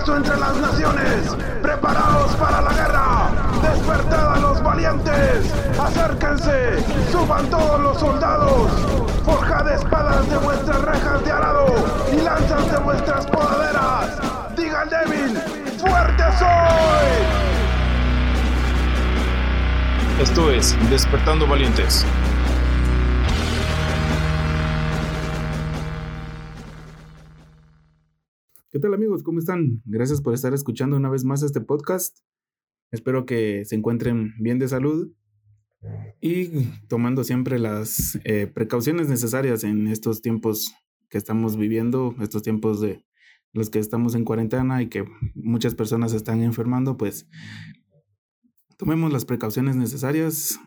Cristo entre las naciones. Preparaos para la guerra. Despertad a los valientes. Acérquense. Suban todos los soldados. Forjad espadas de vuestras rejas de arado y lanzas de vuestras podaderas. Diga al débil, fuerte soy. Esto es Despertando Valientes. ¿Qué tal amigos? ¿Cómo están? Gracias por estar escuchando una vez más este podcast. Espero que se encuentren bien de salud y tomando siempre las eh, precauciones necesarias en estos tiempos que estamos viviendo, estos tiempos de los que estamos en cuarentena y que muchas personas están enfermando, pues tomemos las precauciones necesarias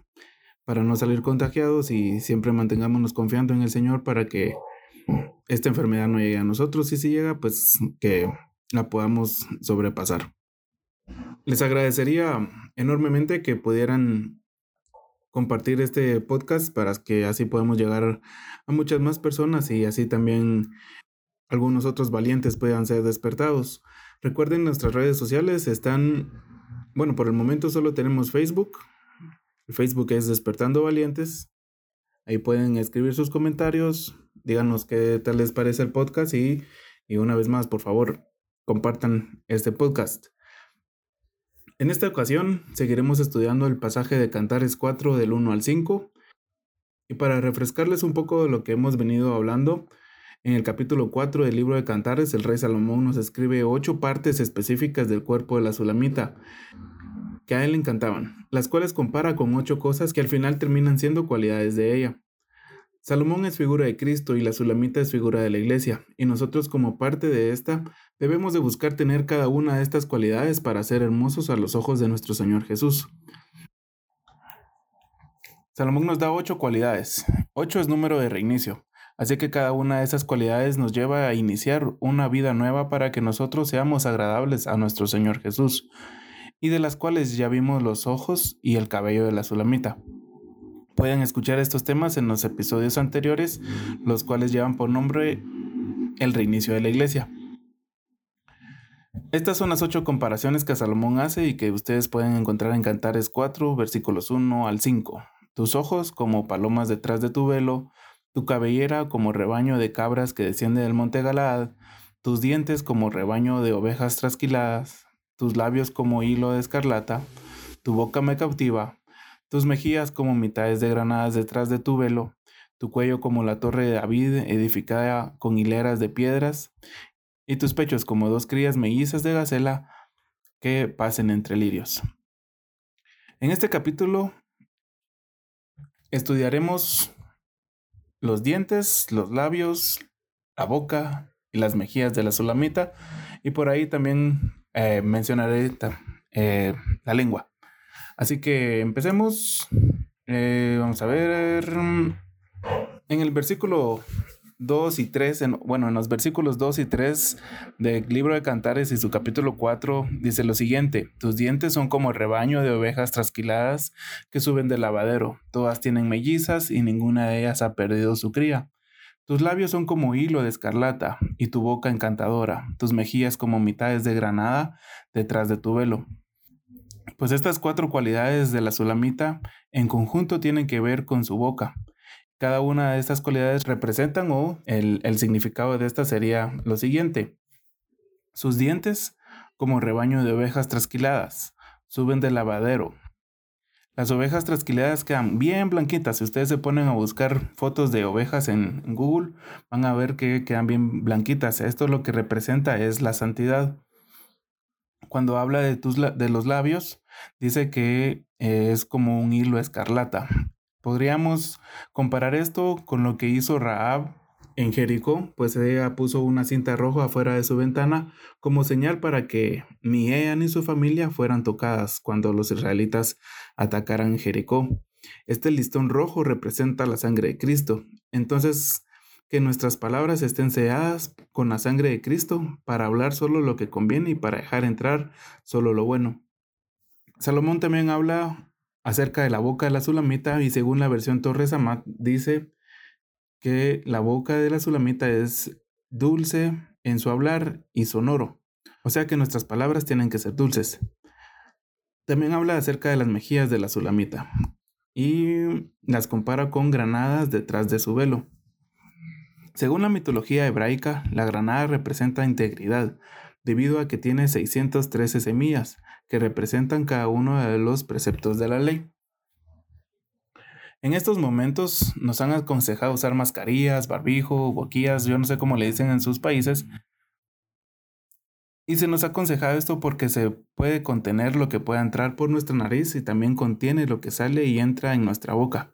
para no salir contagiados y siempre mantengámonos confiando en el Señor para que esta enfermedad no llegue a nosotros y si llega, pues que la podamos sobrepasar. Les agradecería enormemente que pudieran compartir este podcast para que así podamos llegar a muchas más personas y así también algunos otros valientes puedan ser despertados. Recuerden nuestras redes sociales están, bueno, por el momento solo tenemos Facebook. Facebook es Despertando Valientes. Ahí pueden escribir sus comentarios, díganos qué tal les parece el podcast y, y una vez más, por favor, compartan este podcast. En esta ocasión seguiremos estudiando el pasaje de Cantares 4 del 1 al 5 y para refrescarles un poco de lo que hemos venido hablando, en el capítulo 4 del libro de Cantares el rey Salomón nos escribe ocho partes específicas del cuerpo de la Sulamita que a él le encantaban, las cuales compara con ocho cosas que al final terminan siendo cualidades de ella. Salomón es figura de Cristo y la Sulamita es figura de la Iglesia, y nosotros como parte de esta debemos de buscar tener cada una de estas cualidades para ser hermosos a los ojos de nuestro Señor Jesús. Salomón nos da ocho cualidades. Ocho es número de reinicio, así que cada una de esas cualidades nos lleva a iniciar una vida nueva para que nosotros seamos agradables a nuestro Señor Jesús, y de las cuales ya vimos los ojos y el cabello de la Sulamita. Pueden escuchar estos temas en los episodios anteriores, los cuales llevan por nombre el reinicio de la iglesia. Estas son las ocho comparaciones que Salomón hace y que ustedes pueden encontrar en Cantares 4, versículos 1 al 5. Tus ojos como palomas detrás de tu velo, tu cabellera como rebaño de cabras que desciende del monte Galaad, tus dientes como rebaño de ovejas trasquiladas, tus labios como hilo de escarlata, tu boca me cautiva, tus mejillas como mitades de granadas detrás de tu velo, tu cuello como la torre de David edificada con hileras de piedras, y tus pechos como dos crías mellizas de gacela que pasen entre lirios. En este capítulo estudiaremos los dientes, los labios, la boca y las mejillas de la sulamita, y por ahí también eh, mencionaré eh, la lengua. Así que empecemos. Eh, vamos a ver. En el versículo 2 y 3, bueno, en los versículos 2 y 3 del libro de Cantares y su capítulo 4 dice lo siguiente, tus dientes son como rebaño de ovejas trasquiladas que suben del lavadero, todas tienen mellizas y ninguna de ellas ha perdido su cría. Tus labios son como hilo de escarlata y tu boca encantadora, tus mejillas como mitades de granada detrás de tu velo. Pues estas cuatro cualidades de la sulamita en conjunto tienen que ver con su boca. Cada una de estas cualidades representan o el, el significado de esta sería lo siguiente. Sus dientes como rebaño de ovejas trasquiladas, suben del lavadero. Las ovejas trasquiladas quedan bien blanquitas. Si ustedes se ponen a buscar fotos de ovejas en Google, van a ver que quedan bien blanquitas. Esto lo que representa es la santidad cuando habla de, tus, de los labios, dice que es como un hilo escarlata. Podríamos comparar esto con lo que hizo Raab en Jericó, pues ella puso una cinta roja afuera de su ventana como señal para que ni ella ni su familia fueran tocadas cuando los israelitas atacaran Jericó. Este listón rojo representa la sangre de Cristo. Entonces, que nuestras palabras estén selladas con la sangre de Cristo para hablar solo lo que conviene y para dejar entrar solo lo bueno. Salomón también habla acerca de la boca de la sulamita y según la versión Torres Amat dice que la boca de la sulamita es dulce en su hablar y sonoro. O sea que nuestras palabras tienen que ser dulces. También habla acerca de las mejillas de la Sulamita y las compara con granadas detrás de su velo. Según la mitología hebraica, la granada representa integridad, debido a que tiene 613 semillas, que representan cada uno de los preceptos de la ley. En estos momentos nos han aconsejado usar mascarillas, barbijo, boquillas, yo no sé cómo le dicen en sus países. Y se nos ha aconsejado esto porque se puede contener lo que pueda entrar por nuestra nariz y también contiene lo que sale y entra en nuestra boca.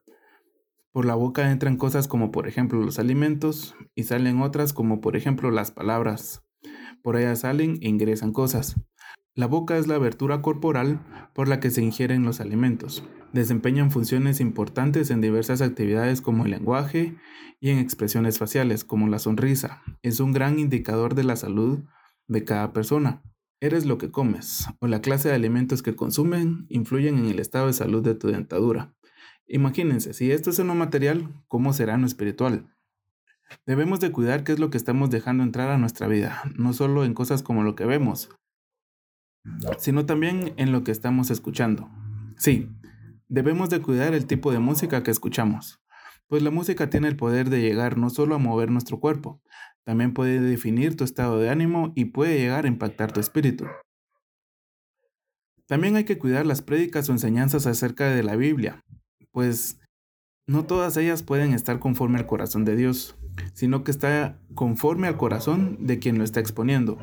Por la boca entran cosas como por ejemplo los alimentos y salen otras como por ejemplo las palabras. Por ella salen e ingresan cosas. La boca es la abertura corporal por la que se ingieren los alimentos. Desempeñan funciones importantes en diversas actividades como el lenguaje y en expresiones faciales como la sonrisa. Es un gran indicador de la salud de cada persona. Eres lo que comes o la clase de alimentos que consumen influyen en el estado de salud de tu dentadura. Imagínense, si esto es en lo material, ¿cómo será en lo espiritual? Debemos de cuidar qué es lo que estamos dejando entrar a nuestra vida, no solo en cosas como lo que vemos, sino también en lo que estamos escuchando. Sí, debemos de cuidar el tipo de música que escuchamos, pues la música tiene el poder de llegar no solo a mover nuestro cuerpo, también puede definir tu estado de ánimo y puede llegar a impactar tu espíritu. También hay que cuidar las prédicas o enseñanzas acerca de la Biblia, pues no todas ellas pueden estar conforme al corazón de Dios, sino que está conforme al corazón de quien lo está exponiendo.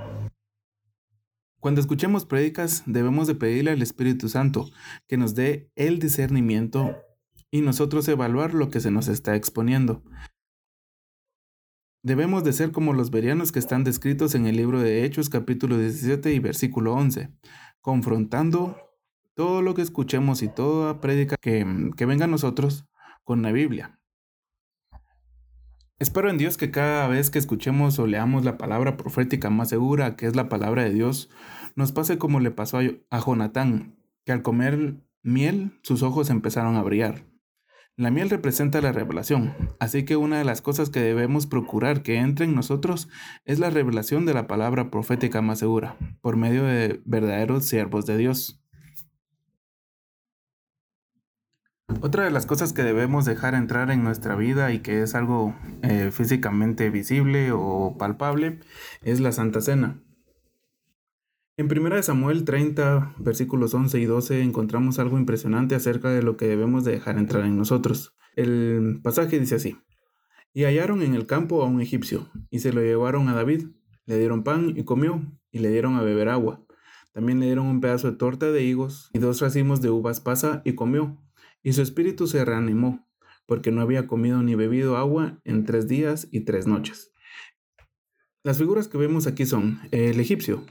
Cuando escuchemos prédicas, debemos de pedirle al Espíritu Santo que nos dé el discernimiento y nosotros evaluar lo que se nos está exponiendo. Debemos de ser como los verianos que están descritos en el libro de Hechos capítulo 17 y versículo 11, confrontando todo lo que escuchemos y toda prédica que, que venga a nosotros con la Biblia. Espero en Dios que cada vez que escuchemos o leamos la palabra profética más segura, que es la palabra de Dios, nos pase como le pasó a Jonatán, que al comer miel sus ojos empezaron a brillar. La miel representa la revelación, así que una de las cosas que debemos procurar que entre en nosotros es la revelación de la palabra profética más segura, por medio de verdaderos siervos de Dios. Otra de las cosas que debemos dejar entrar en nuestra vida y que es algo eh, físicamente visible o palpable es la Santa Cena. En 1 Samuel 30, versículos 11 y 12 encontramos algo impresionante acerca de lo que debemos de dejar entrar en nosotros. El pasaje dice así, y hallaron en el campo a un egipcio, y se lo llevaron a David, le dieron pan y comió, y le dieron a beber agua. También le dieron un pedazo de torta de higos y dos racimos de uvas pasa y comió y su espíritu se reanimó, porque no había comido ni bebido agua en tres días y tres noches. Las figuras que vemos aquí son el egipcio.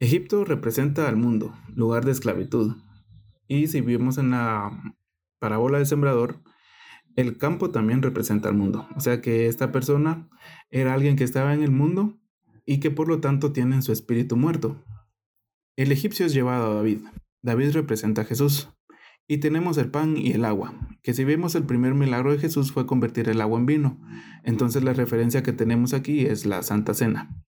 Egipto representa al mundo, lugar de esclavitud. Y si vemos en la parábola del sembrador, el campo también representa al mundo. O sea que esta persona era alguien que estaba en el mundo y que por lo tanto tiene su espíritu muerto. El egipcio es llevado a David. David representa a Jesús. Y tenemos el pan y el agua, que si vemos el primer milagro de Jesús fue convertir el agua en vino. Entonces la referencia que tenemos aquí es la Santa Cena.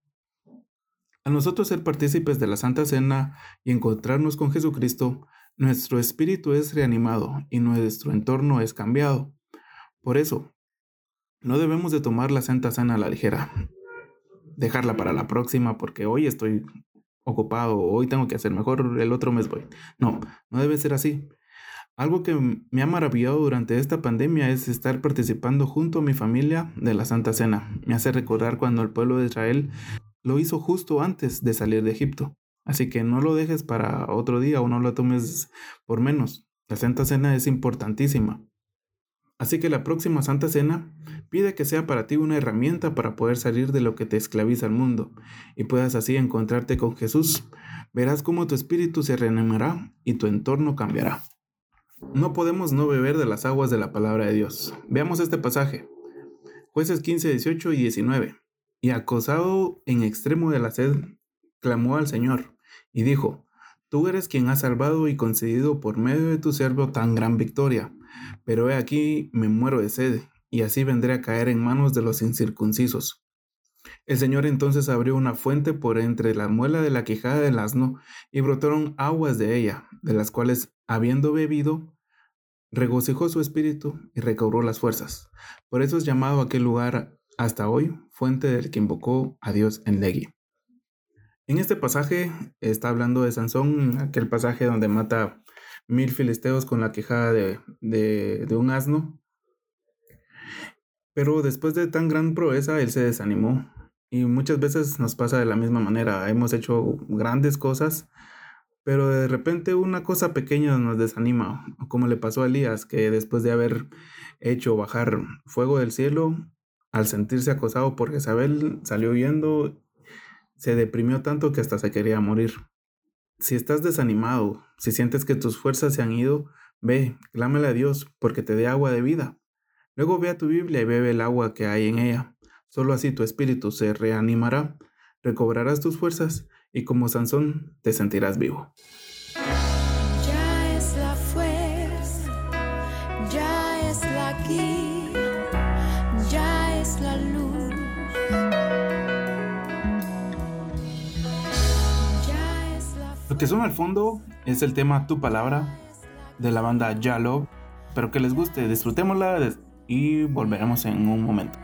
A nosotros ser partícipes de la Santa Cena y encontrarnos con Jesucristo, nuestro espíritu es reanimado y nuestro entorno es cambiado. Por eso, no debemos de tomar la Santa Cena a la ligera. Dejarla para la próxima porque hoy estoy ocupado, hoy tengo que hacer mejor, el otro mes voy. No, no debe ser así. Algo que me ha maravillado durante esta pandemia es estar participando junto a mi familia de la Santa Cena. Me hace recordar cuando el pueblo de Israel lo hizo justo antes de salir de Egipto. Así que no lo dejes para otro día o no lo tomes por menos. La Santa Cena es importantísima. Así que la próxima Santa Cena pide que sea para ti una herramienta para poder salir de lo que te esclaviza al mundo y puedas así encontrarte con Jesús. Verás cómo tu espíritu se reanimará y tu entorno cambiará. No podemos no beber de las aguas de la palabra de Dios. Veamos este pasaje. Jueces 15, 18 y 19. Y acosado en extremo de la sed, clamó al Señor y dijo, Tú eres quien ha salvado y concedido por medio de tu siervo tan gran victoria, pero he aquí me muero de sed, y así vendré a caer en manos de los incircuncisos. El Señor entonces abrió una fuente por entre la muela de la quijada del asno y brotaron aguas de ella, de las cuales, habiendo bebido, regocijó su espíritu y recobró las fuerzas. Por eso es llamado aquel lugar hasta hoy fuente del que invocó a Dios en Legui. En este pasaje está hablando de Sansón, aquel pasaje donde mata mil filisteos con la quijada de, de un asno. Pero después de tan gran proeza, él se desanimó y muchas veces nos pasa de la misma manera. Hemos hecho grandes cosas, pero de repente una cosa pequeña nos desanima, como le pasó a Elías, que después de haber hecho bajar fuego del cielo, al sentirse acosado por Jezabel, salió huyendo, se deprimió tanto que hasta se quería morir. Si estás desanimado, si sientes que tus fuerzas se han ido, ve, clámale a Dios porque te dé agua de vida. Luego ve a tu Biblia y bebe el agua que hay en ella. Solo así tu espíritu se reanimará, recobrarás tus fuerzas y como Sansón te sentirás vivo. Ya es la fuerza, ya es la guía, ya es la luz. Ya es la Lo que suena al fondo es el tema Tu Palabra de la banda Yalo. Espero que les guste, disfrutémosla y volveremos en un momento.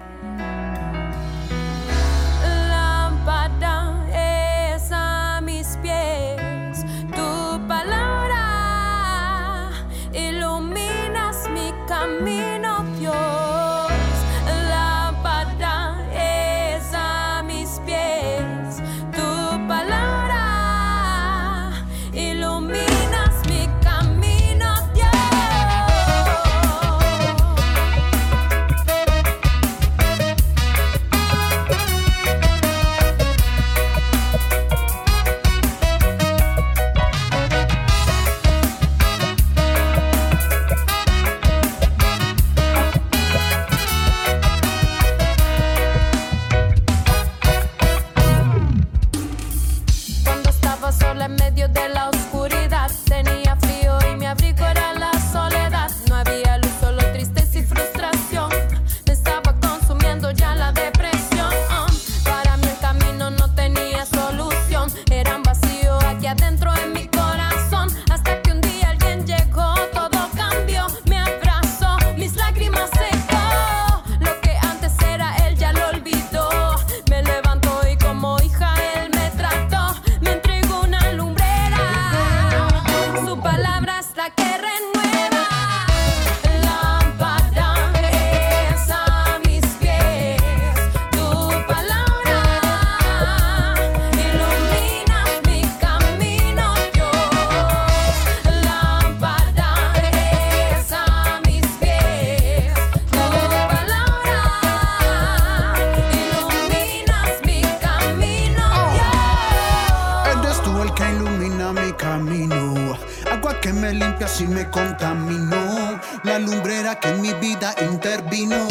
Si me contaminó. La lumbrera que en mi vida intervino.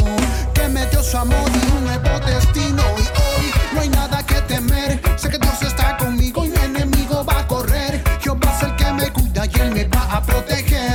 Que me dio su amor y un nuevo destino. Y hoy no hay nada que temer. Sé que Dios está conmigo y mi enemigo va a correr. Jehová es el que me cuida y él me va a proteger.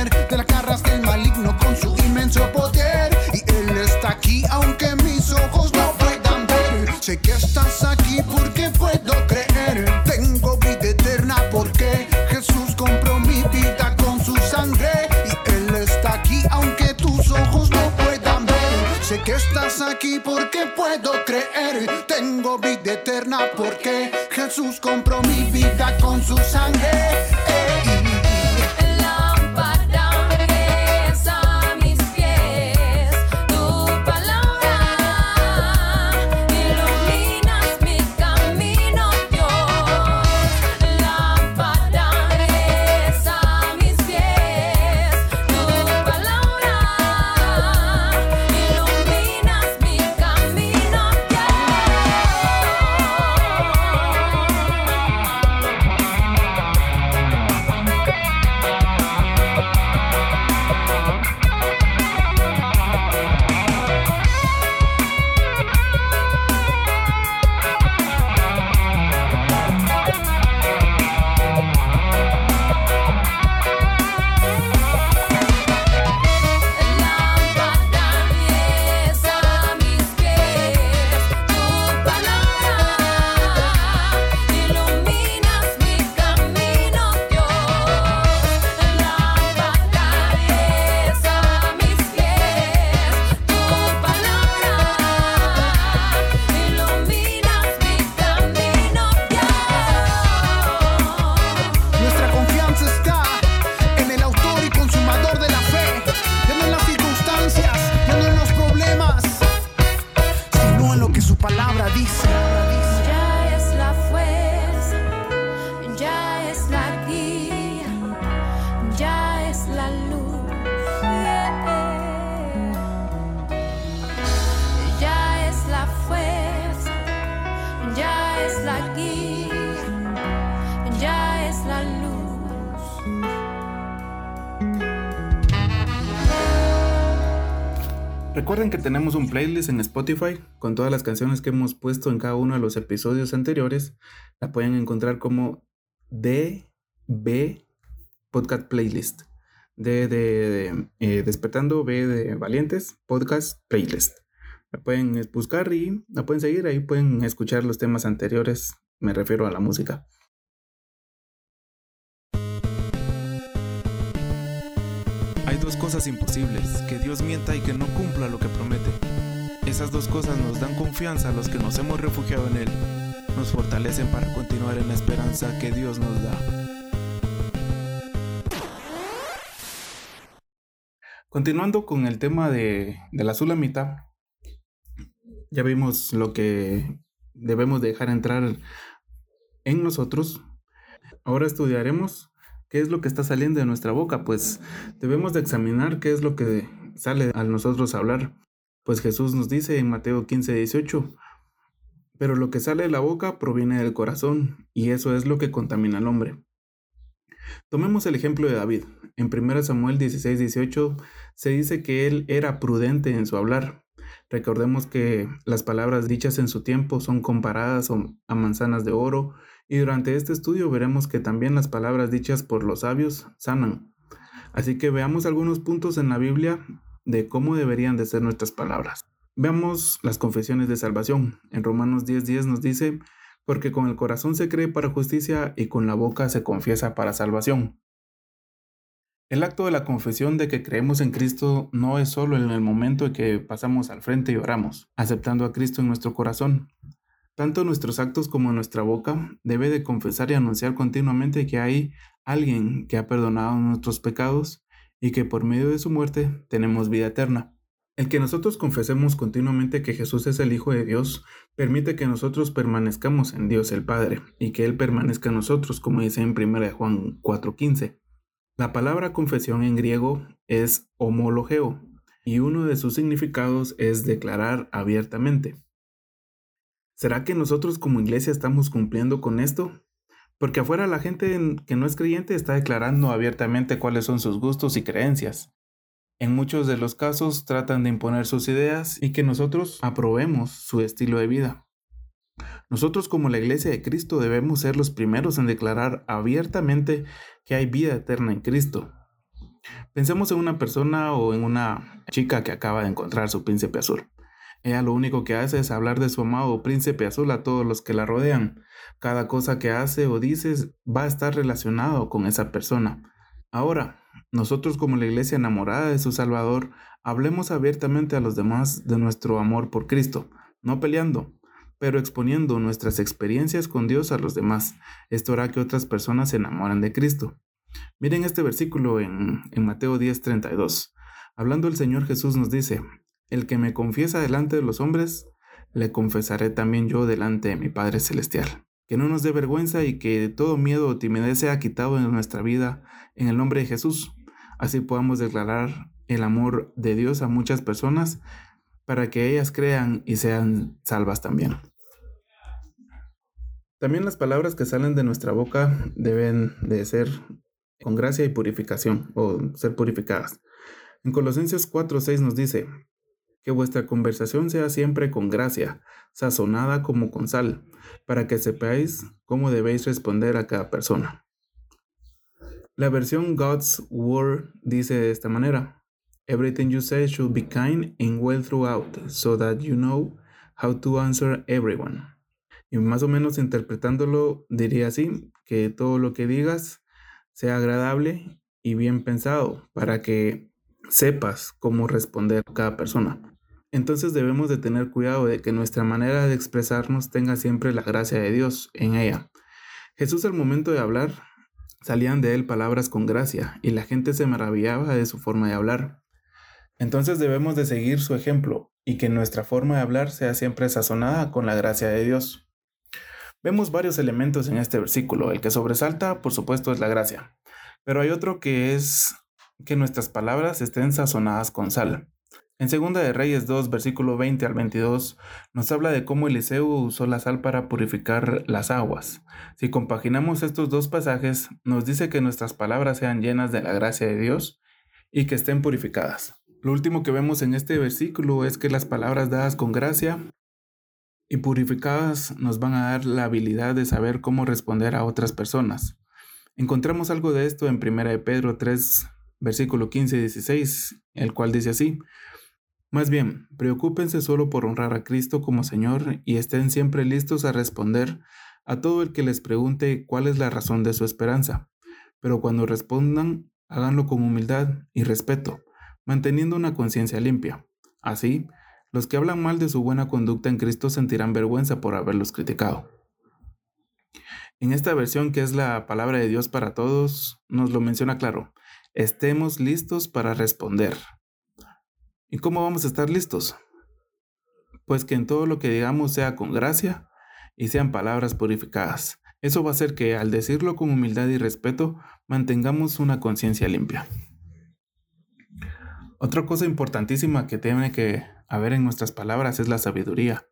Recuerden que tenemos un playlist en Spotify con todas las canciones que hemos puesto en cada uno de los episodios anteriores. La pueden encontrar como DB Podcast Playlist. D de, eh, Despertando, B de Valientes, Podcast Playlist. La pueden buscar y la pueden seguir. Ahí pueden escuchar los temas anteriores. Me refiero a la música. Cosas imposibles, que Dios mienta y que no cumpla lo que promete. Esas dos cosas nos dan confianza a los que nos hemos refugiado en Él. Nos fortalecen para continuar en la esperanza que Dios nos da. Continuando con el tema de, de la Sulamita, ya vimos lo que debemos dejar entrar en nosotros. Ahora estudiaremos qué es lo que está saliendo de nuestra boca, pues debemos de examinar qué es lo que sale a nosotros hablar. Pues Jesús nos dice en Mateo 15, 18, pero lo que sale de la boca proviene del corazón, y eso es lo que contamina al hombre. Tomemos el ejemplo de David. En 1 Samuel 16, 18 se dice que él era prudente en su hablar. Recordemos que las palabras dichas en su tiempo son comparadas a manzanas de oro y durante este estudio veremos que también las palabras dichas por los sabios sanan. Así que veamos algunos puntos en la Biblia de cómo deberían de ser nuestras palabras. Veamos las confesiones de salvación. En Romanos 10:10 10 nos dice, porque con el corazón se cree para justicia y con la boca se confiesa para salvación. El acto de la confesión de que creemos en Cristo no es solo en el momento en que pasamos al frente y oramos, aceptando a Cristo en nuestro corazón. Tanto nuestros actos como nuestra boca debe de confesar y anunciar continuamente que hay alguien que ha perdonado nuestros pecados y que por medio de su muerte tenemos vida eterna. El que nosotros confesemos continuamente que Jesús es el Hijo de Dios permite que nosotros permanezcamos en Dios el Padre y que Él permanezca en nosotros, como dice en 1 Juan 4:15. La palabra confesión en griego es homologeo y uno de sus significados es declarar abiertamente. ¿Será que nosotros como iglesia estamos cumpliendo con esto? Porque afuera la gente que no es creyente está declarando abiertamente cuáles son sus gustos y creencias. En muchos de los casos tratan de imponer sus ideas y que nosotros aprobemos su estilo de vida. Nosotros como la Iglesia de Cristo debemos ser los primeros en declarar abiertamente que hay vida eterna en Cristo. Pensemos en una persona o en una chica que acaba de encontrar su príncipe azul. Ella lo único que hace es hablar de su amado príncipe azul a todos los que la rodean. Cada cosa que hace o dice va a estar relacionado con esa persona. Ahora, nosotros como la iglesia enamorada de su Salvador, hablemos abiertamente a los demás de nuestro amor por Cristo, no peleando, pero exponiendo nuestras experiencias con Dios a los demás. Esto hará que otras personas se enamoren de Cristo. Miren este versículo en, en Mateo 10:32. Hablando el Señor Jesús nos dice, el que me confiesa delante de los hombres, le confesaré también yo delante de mi Padre Celestial que no nos dé vergüenza y que todo miedo o timidez sea quitado en nuestra vida en el nombre de Jesús. Así podamos declarar el amor de Dios a muchas personas para que ellas crean y sean salvas también. También las palabras que salen de nuestra boca deben de ser con gracia y purificación o ser purificadas. En Colosenses 4:6 nos dice, que vuestra conversación sea siempre con gracia, sazonada como con sal, para que sepáis cómo debéis responder a cada persona. La versión God's Word dice de esta manera, Everything you say should be kind and well throughout, so that you know how to answer everyone. Y más o menos interpretándolo diría así, que todo lo que digas sea agradable y bien pensado, para que sepas cómo responder a cada persona. Entonces debemos de tener cuidado de que nuestra manera de expresarnos tenga siempre la gracia de Dios en ella. Jesús al momento de hablar, salían de él palabras con gracia y la gente se maravillaba de su forma de hablar. Entonces debemos de seguir su ejemplo y que nuestra forma de hablar sea siempre sazonada con la gracia de Dios. Vemos varios elementos en este versículo. El que sobresalta, por supuesto, es la gracia. Pero hay otro que es que nuestras palabras estén sazonadas con sal. En Segunda de Reyes 2, versículo 20 al 22, nos habla de cómo Eliseo usó la sal para purificar las aguas. Si compaginamos estos dos pasajes, nos dice que nuestras palabras sean llenas de la gracia de Dios y que estén purificadas. Lo último que vemos en este versículo es que las palabras dadas con gracia y purificadas nos van a dar la habilidad de saber cómo responder a otras personas. Encontramos algo de esto en 1 de Pedro 3, versículo 15 y 16, el cual dice así, Más bien, preocúpense solo por honrar a Cristo como Señor y estén siempre listos a responder a todo el que les pregunte cuál es la razón de su esperanza. Pero cuando respondan, háganlo con humildad y respeto manteniendo una conciencia limpia. Así, los que hablan mal de su buena conducta en Cristo sentirán vergüenza por haberlos criticado. En esta versión, que es la palabra de Dios para todos, nos lo menciona claro. Estemos listos para responder. ¿Y cómo vamos a estar listos? Pues que en todo lo que digamos sea con gracia y sean palabras purificadas. Eso va a hacer que al decirlo con humildad y respeto mantengamos una conciencia limpia. Otra cosa importantísima que tiene que haber en nuestras palabras es la sabiduría.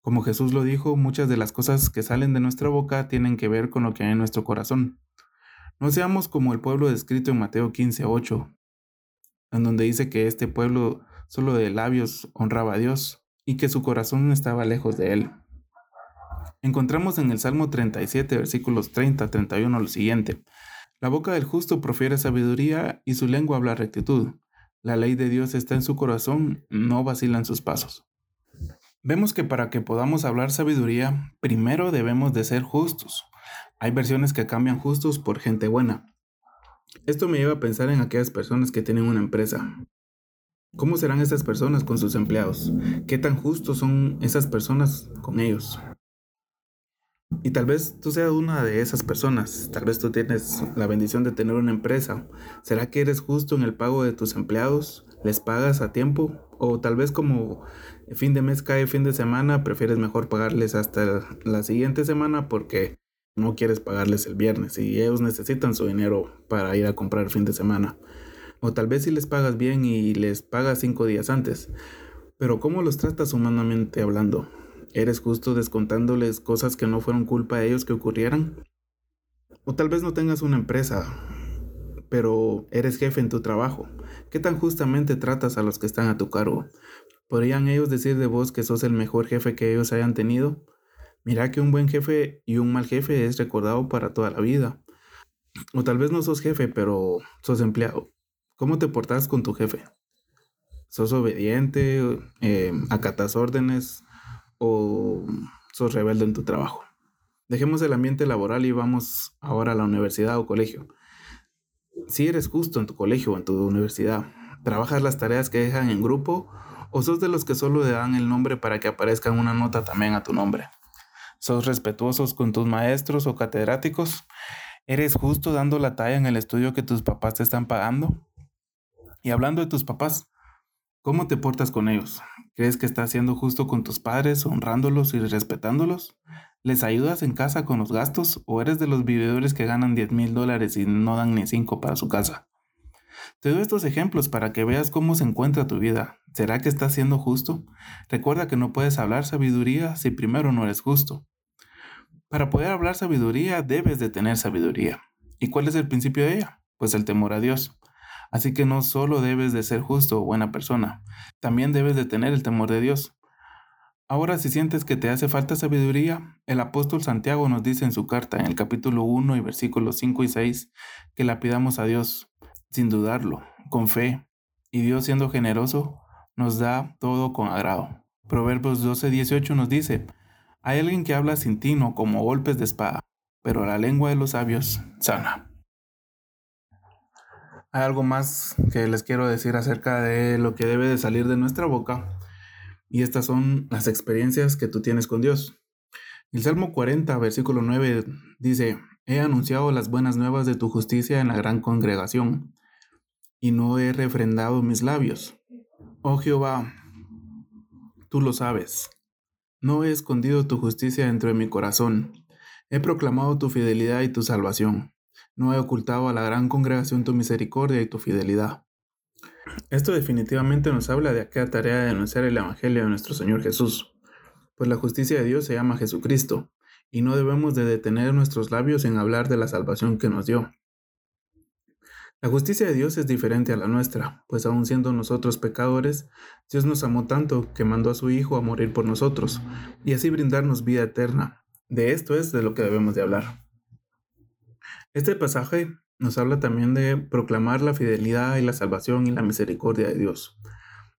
Como Jesús lo dijo, muchas de las cosas que salen de nuestra boca tienen que ver con lo que hay en nuestro corazón. No seamos como el pueblo descrito en Mateo 15:8, en donde dice que este pueblo solo de labios honraba a Dios y que su corazón estaba lejos de él. Encontramos en el Salmo 37, versículos 30-31 lo siguiente. La boca del justo profiere sabiduría y su lengua habla rectitud. La ley de Dios está en su corazón, no vacilan sus pasos. Vemos que para que podamos hablar sabiduría, primero debemos de ser justos. Hay versiones que cambian justos por gente buena. Esto me lleva a pensar en aquellas personas que tienen una empresa. ¿Cómo serán esas personas con sus empleados? ¿Qué tan justos son esas personas con ellos? Y tal vez tú seas una de esas personas, tal vez tú tienes la bendición de tener una empresa. ¿Será que eres justo en el pago de tus empleados? ¿Les pagas a tiempo? O tal vez como fin de mes cae fin de semana, prefieres mejor pagarles hasta la siguiente semana porque no quieres pagarles el viernes y ellos necesitan su dinero para ir a comprar fin de semana. O tal vez si les pagas bien y les pagas cinco días antes. Pero ¿cómo los tratas humanamente hablando? ¿Eres justo descontándoles cosas que no fueron culpa de ellos que ocurrieran? O tal vez no tengas una empresa, pero eres jefe en tu trabajo. ¿Qué tan justamente tratas a los que están a tu cargo? ¿Podrían ellos decir de vos que sos el mejor jefe que ellos hayan tenido? Mira que un buen jefe y un mal jefe es recordado para toda la vida. O tal vez no sos jefe, pero sos empleado. ¿Cómo te portas con tu jefe? ¿Sos obediente? Eh, ¿Acatas órdenes? O sos rebelde en tu trabajo. Dejemos el ambiente laboral y vamos ahora a la universidad o colegio. Si eres justo en tu colegio o en tu universidad, ¿trabajas las tareas que dejan en grupo o sos de los que solo le dan el nombre para que aparezca una nota también a tu nombre? ¿Sos respetuosos con tus maestros o catedráticos? ¿Eres justo dando la talla en el estudio que tus papás te están pagando? Y hablando de tus papás, ¿Cómo te portas con ellos? ¿Crees que estás siendo justo con tus padres, honrándolos y respetándolos? ¿Les ayudas en casa con los gastos o eres de los vividores que ganan 10 mil dólares y no dan ni 5 para su casa? Te doy estos ejemplos para que veas cómo se encuentra tu vida. ¿Será que estás siendo justo? Recuerda que no puedes hablar sabiduría si primero no eres justo. Para poder hablar sabiduría debes de tener sabiduría. ¿Y cuál es el principio de ella? Pues el temor a Dios. Así que no solo debes de ser justo o buena persona, también debes de tener el temor de Dios. Ahora si sientes que te hace falta sabiduría, el apóstol Santiago nos dice en su carta en el capítulo 1 y versículos 5 y 6 que la pidamos a Dios sin dudarlo, con fe, y Dios siendo generoso nos da todo con agrado. Proverbios 12, 18 nos dice, hay alguien que habla sin tino como golpes de espada, pero la lengua de los sabios sana. Hay algo más que les quiero decir acerca de lo que debe de salir de nuestra boca. Y estas son las experiencias que tú tienes con Dios. El Salmo 40, versículo 9 dice, He anunciado las buenas nuevas de tu justicia en la gran congregación, y no he refrendado mis labios. Oh Jehová, tú lo sabes. No he escondido tu justicia dentro de mi corazón. He proclamado tu fidelidad y tu salvación. No he ocultado a la gran congregación tu misericordia y tu fidelidad. Esto definitivamente nos habla de aquella tarea de denunciar el Evangelio de nuestro Señor Jesús, pues la justicia de Dios se llama Jesucristo, y no debemos de detener nuestros labios en hablar de la salvación que nos dio. La justicia de Dios es diferente a la nuestra, pues aun siendo nosotros pecadores, Dios nos amó tanto que mandó a su Hijo a morir por nosotros y así brindarnos vida eterna. De esto es de lo que debemos de hablar. Este pasaje nos habla también de proclamar la fidelidad y la salvación y la misericordia de Dios.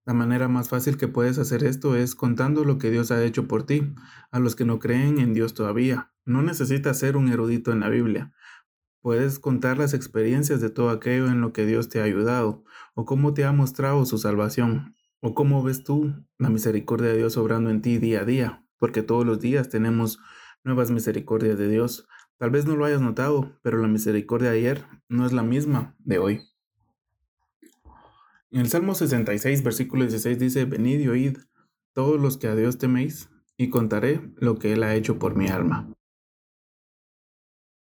La manera más fácil que puedes hacer esto es contando lo que Dios ha hecho por ti, a los que no creen en Dios todavía. No necesitas ser un erudito en la Biblia. Puedes contar las experiencias de todo aquello en lo que Dios te ha ayudado, o cómo te ha mostrado su salvación, o cómo ves tú la misericordia de Dios obrando en ti día a día, porque todos los días tenemos nuevas misericordias de Dios. Tal vez no lo hayas notado, pero la misericordia de ayer no es la misma de hoy. En el Salmo 66, versículo 16 dice, Venid y oíd todos los que a Dios teméis, y contaré lo que Él ha hecho por mi alma.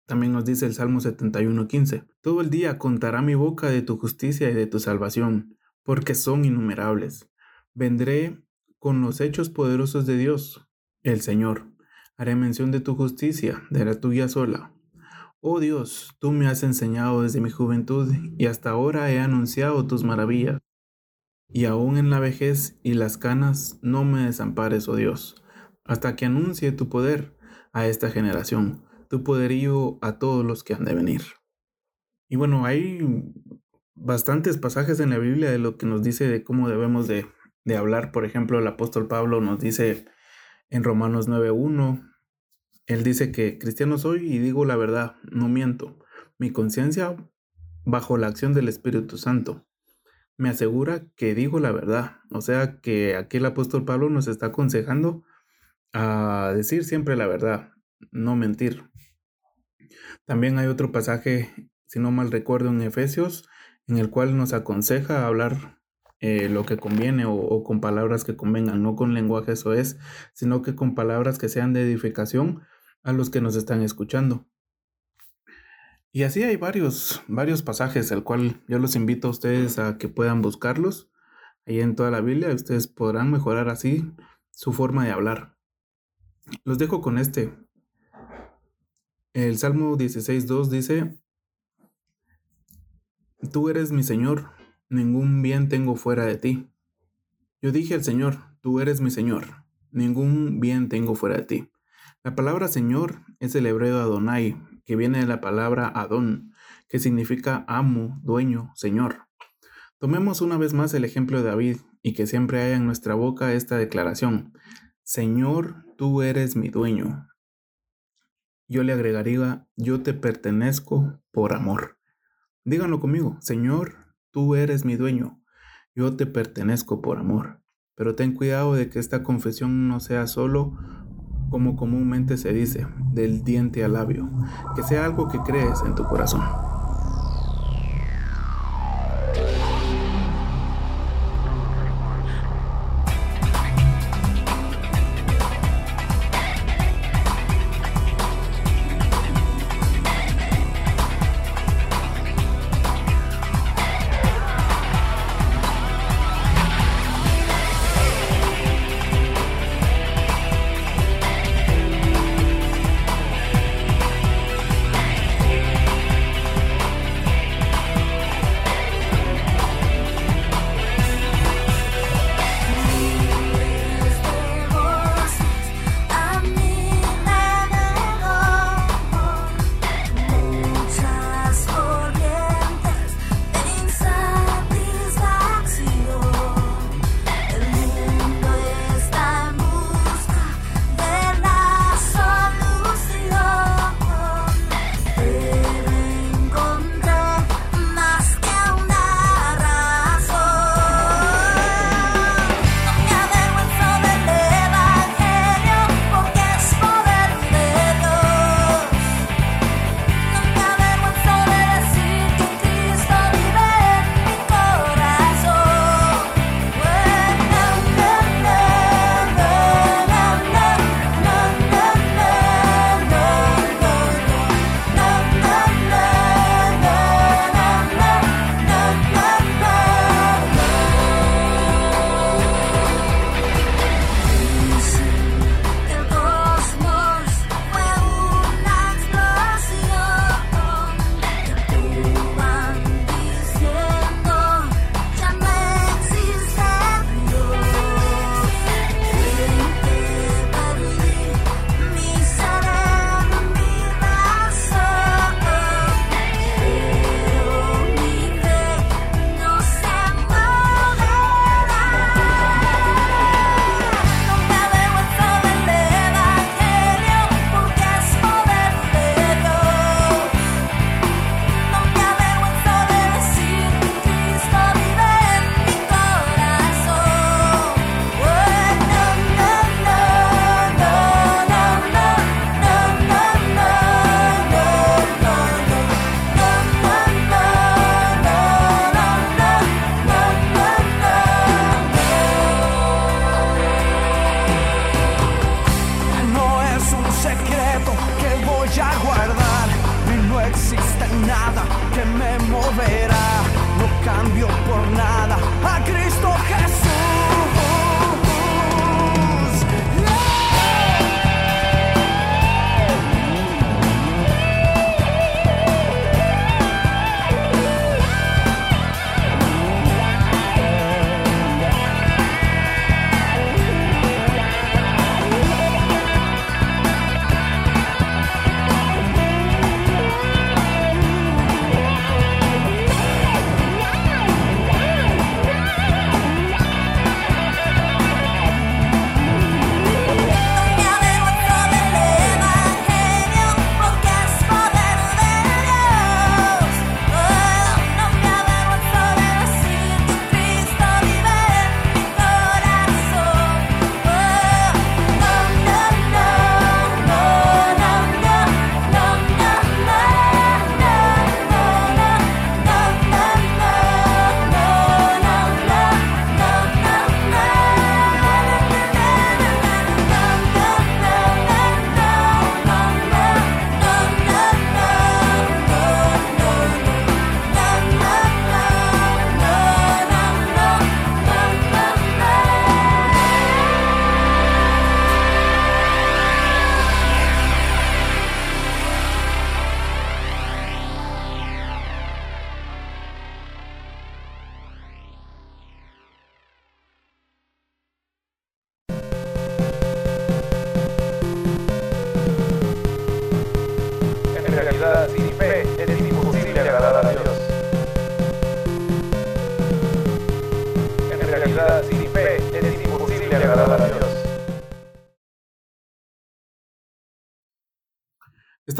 También nos dice el Salmo 71:15, Todo el día contará mi boca de tu justicia y de tu salvación, porque son innumerables. Vendré con los hechos poderosos de Dios, el Señor. Haré mención de tu justicia, de la tuya sola. Oh Dios, tú me has enseñado desde mi juventud y hasta ahora he anunciado tus maravillas. Y aún en la vejez y las canas no me desampares, oh Dios, hasta que anuncie tu poder a esta generación tu poderío a todos los que han de venir. Y bueno, hay bastantes pasajes en la Biblia de lo que nos dice de cómo debemos de, de hablar. Por ejemplo, el apóstol Pablo nos dice en Romanos 9.1, él dice que cristiano soy y digo la verdad, no miento. Mi conciencia, bajo la acción del Espíritu Santo, me asegura que digo la verdad. O sea que aquí el apóstol Pablo nos está aconsejando a decir siempre la verdad, no mentir. También hay otro pasaje, si no mal recuerdo, en Efesios, en el cual nos aconseja hablar eh, lo que conviene o, o, con palabras que convengan, no con lenguaje eso es, sino que con palabras que sean de edificación a los que nos están escuchando. Y así hay varios, varios pasajes, el cual yo los invito a ustedes a que puedan buscarlos. Ahí en toda la Biblia ustedes podrán mejorar así su forma de hablar. Los dejo con este, el Salmo 16.2 dice, Tú eres mi Señor, ningún bien tengo fuera de ti. Yo dije al Señor, Tú eres mi Señor, ningún bien tengo fuera de ti. La palabra Señor es el hebreo Adonai, que viene de la palabra Adón, que significa amo, dueño, Señor. Tomemos una vez más el ejemplo de David y que siempre haya en nuestra boca esta declaración. Señor, tú eres mi dueño, yo le agregaría, yo te pertenezco por amor. Díganlo conmigo, Señor, tú eres mi dueño, yo te pertenezco por amor. Pero ten cuidado de que esta confesión no sea solo como comúnmente se dice, del diente al labio, que sea algo que crees en tu corazón. Nada que me moverá, no cambio por nada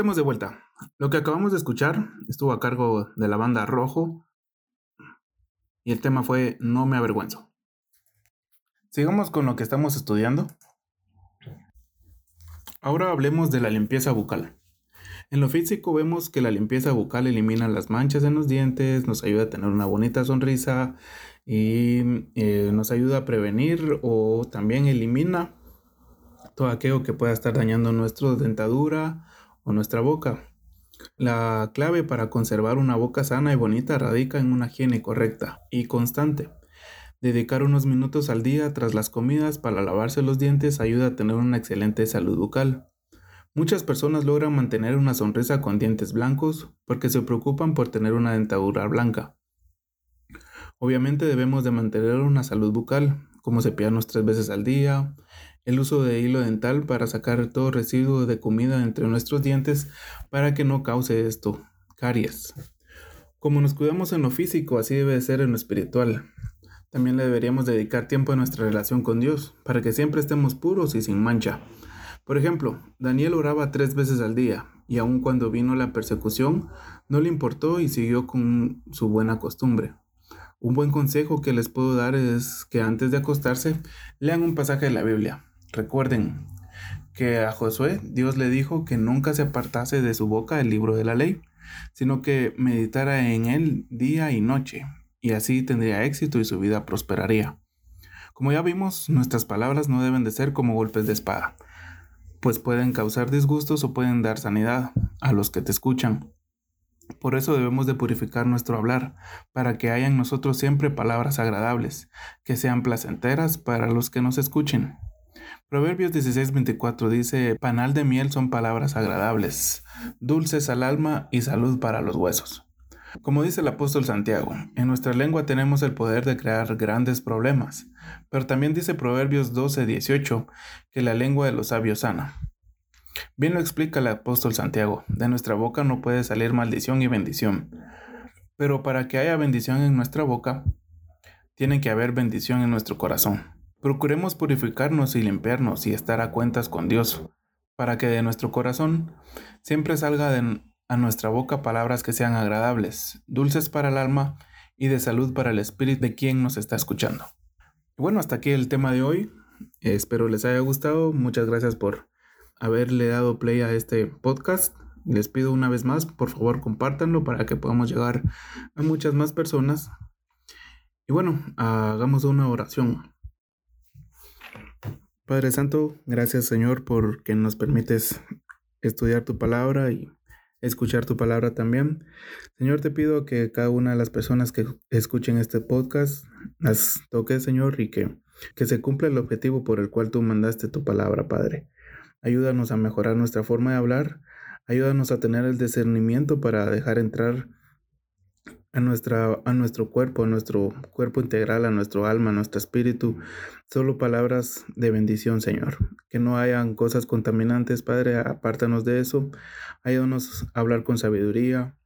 Estamos de vuelta. Lo que acabamos de escuchar estuvo a cargo de la banda Rojo y el tema fue No me avergüenzo. Sigamos con lo que estamos estudiando. Ahora hablemos de la limpieza bucal. En lo físico vemos que la limpieza bucal elimina las manchas en los dientes, nos ayuda a tener una bonita sonrisa y eh, nos ayuda a prevenir o también elimina todo aquello que pueda estar dañando nuestra dentadura o nuestra boca. La clave para conservar una boca sana y bonita radica en una higiene correcta y constante. Dedicar unos minutos al día tras las comidas para lavarse los dientes ayuda a tener una excelente salud bucal. Muchas personas logran mantener una sonrisa con dientes blancos porque se preocupan por tener una dentadura blanca. Obviamente debemos de mantener una salud bucal, como cepillarnos tres veces al día, el uso de hilo dental para sacar todo residuo de comida entre nuestros dientes para que no cause esto, caries. Como nos cuidamos en lo físico, así debe de ser en lo espiritual. También le deberíamos dedicar tiempo a nuestra relación con Dios, para que siempre estemos puros y sin mancha. Por ejemplo, Daniel oraba tres veces al día, y aun cuando vino la persecución, no le importó y siguió con su buena costumbre. Un buen consejo que les puedo dar es que antes de acostarse, lean un pasaje de la Biblia. Recuerden que a Josué Dios le dijo que nunca se apartase de su boca el libro de la ley, sino que meditara en él día y noche, y así tendría éxito y su vida prosperaría. Como ya vimos, nuestras palabras no deben de ser como golpes de espada, pues pueden causar disgustos o pueden dar sanidad a los que te escuchan. Por eso debemos de purificar nuestro hablar, para que haya en nosotros siempre palabras agradables, que sean placenteras para los que nos escuchen. Proverbios 16:24 dice, panal de miel son palabras agradables, dulces al alma y salud para los huesos. Como dice el apóstol Santiago, en nuestra lengua tenemos el poder de crear grandes problemas, pero también dice Proverbios 12:18 que la lengua de los sabios sana. Bien lo explica el apóstol Santiago, de nuestra boca no puede salir maldición y bendición, pero para que haya bendición en nuestra boca, tiene que haber bendición en nuestro corazón. Procuremos purificarnos y limpiarnos y estar a cuentas con Dios, para que de nuestro corazón siempre salga a nuestra boca palabras que sean agradables, dulces para el alma y de salud para el espíritu de quien nos está escuchando. Bueno, hasta aquí el tema de hoy. Espero les haya gustado. Muchas gracias por haberle dado play a este podcast. Les pido una vez más, por favor, compártanlo para que podamos llegar a muchas más personas. Y bueno, hagamos una oración. Padre Santo, gracias Señor por que nos permites estudiar tu palabra y escuchar tu palabra también. Señor, te pido que cada una de las personas que escuchen este podcast las toque, Señor, y que, que se cumpla el objetivo por el cual tú mandaste tu palabra, Padre. Ayúdanos a mejorar nuestra forma de hablar. Ayúdanos a tener el discernimiento para dejar entrar a, nuestra, a nuestro cuerpo, a nuestro cuerpo integral, a nuestro alma, a nuestro espíritu. Solo palabras de bendición, Señor. Que no hayan cosas contaminantes, Padre. Apártanos de eso. Ayúdanos a hablar con sabiduría.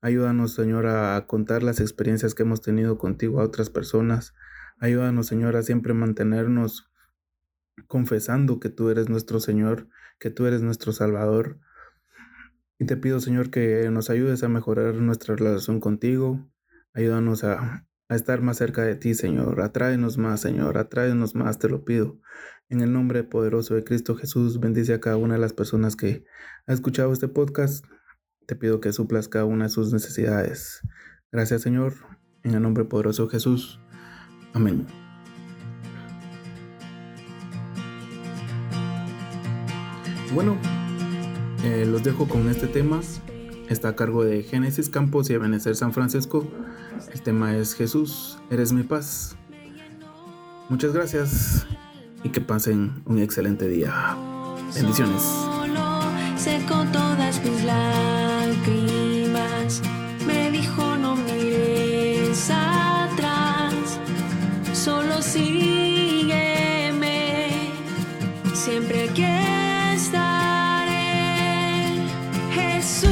Ayúdanos, Señor, a contar las experiencias que hemos tenido contigo a otras personas. Ayúdanos, Señor, a siempre mantenernos confesando que tú eres nuestro Señor, que tú eres nuestro Salvador. Y te pido, Señor, que nos ayudes a mejorar nuestra relación contigo. Ayúdanos a, a estar más cerca de ti, Señor. Atráenos más, Señor. Atráenos más, te lo pido. En el nombre poderoso de Cristo Jesús, bendice a cada una de las personas que ha escuchado este podcast. Te pido que suplas cada una de sus necesidades. Gracias, Señor. En el nombre poderoso de Jesús. Amén. Bueno, eh, los dejo con este tema. Está a cargo de Génesis Campos y Ebenezer San Francisco. El tema es Jesús, eres mi paz. Muchas gracias y que pasen un excelente día. Bendiciones. Solo secó todas mis lágrimas. Me dijo no mires atrás. Solo sígueme. Siempre que estaré. Jesús,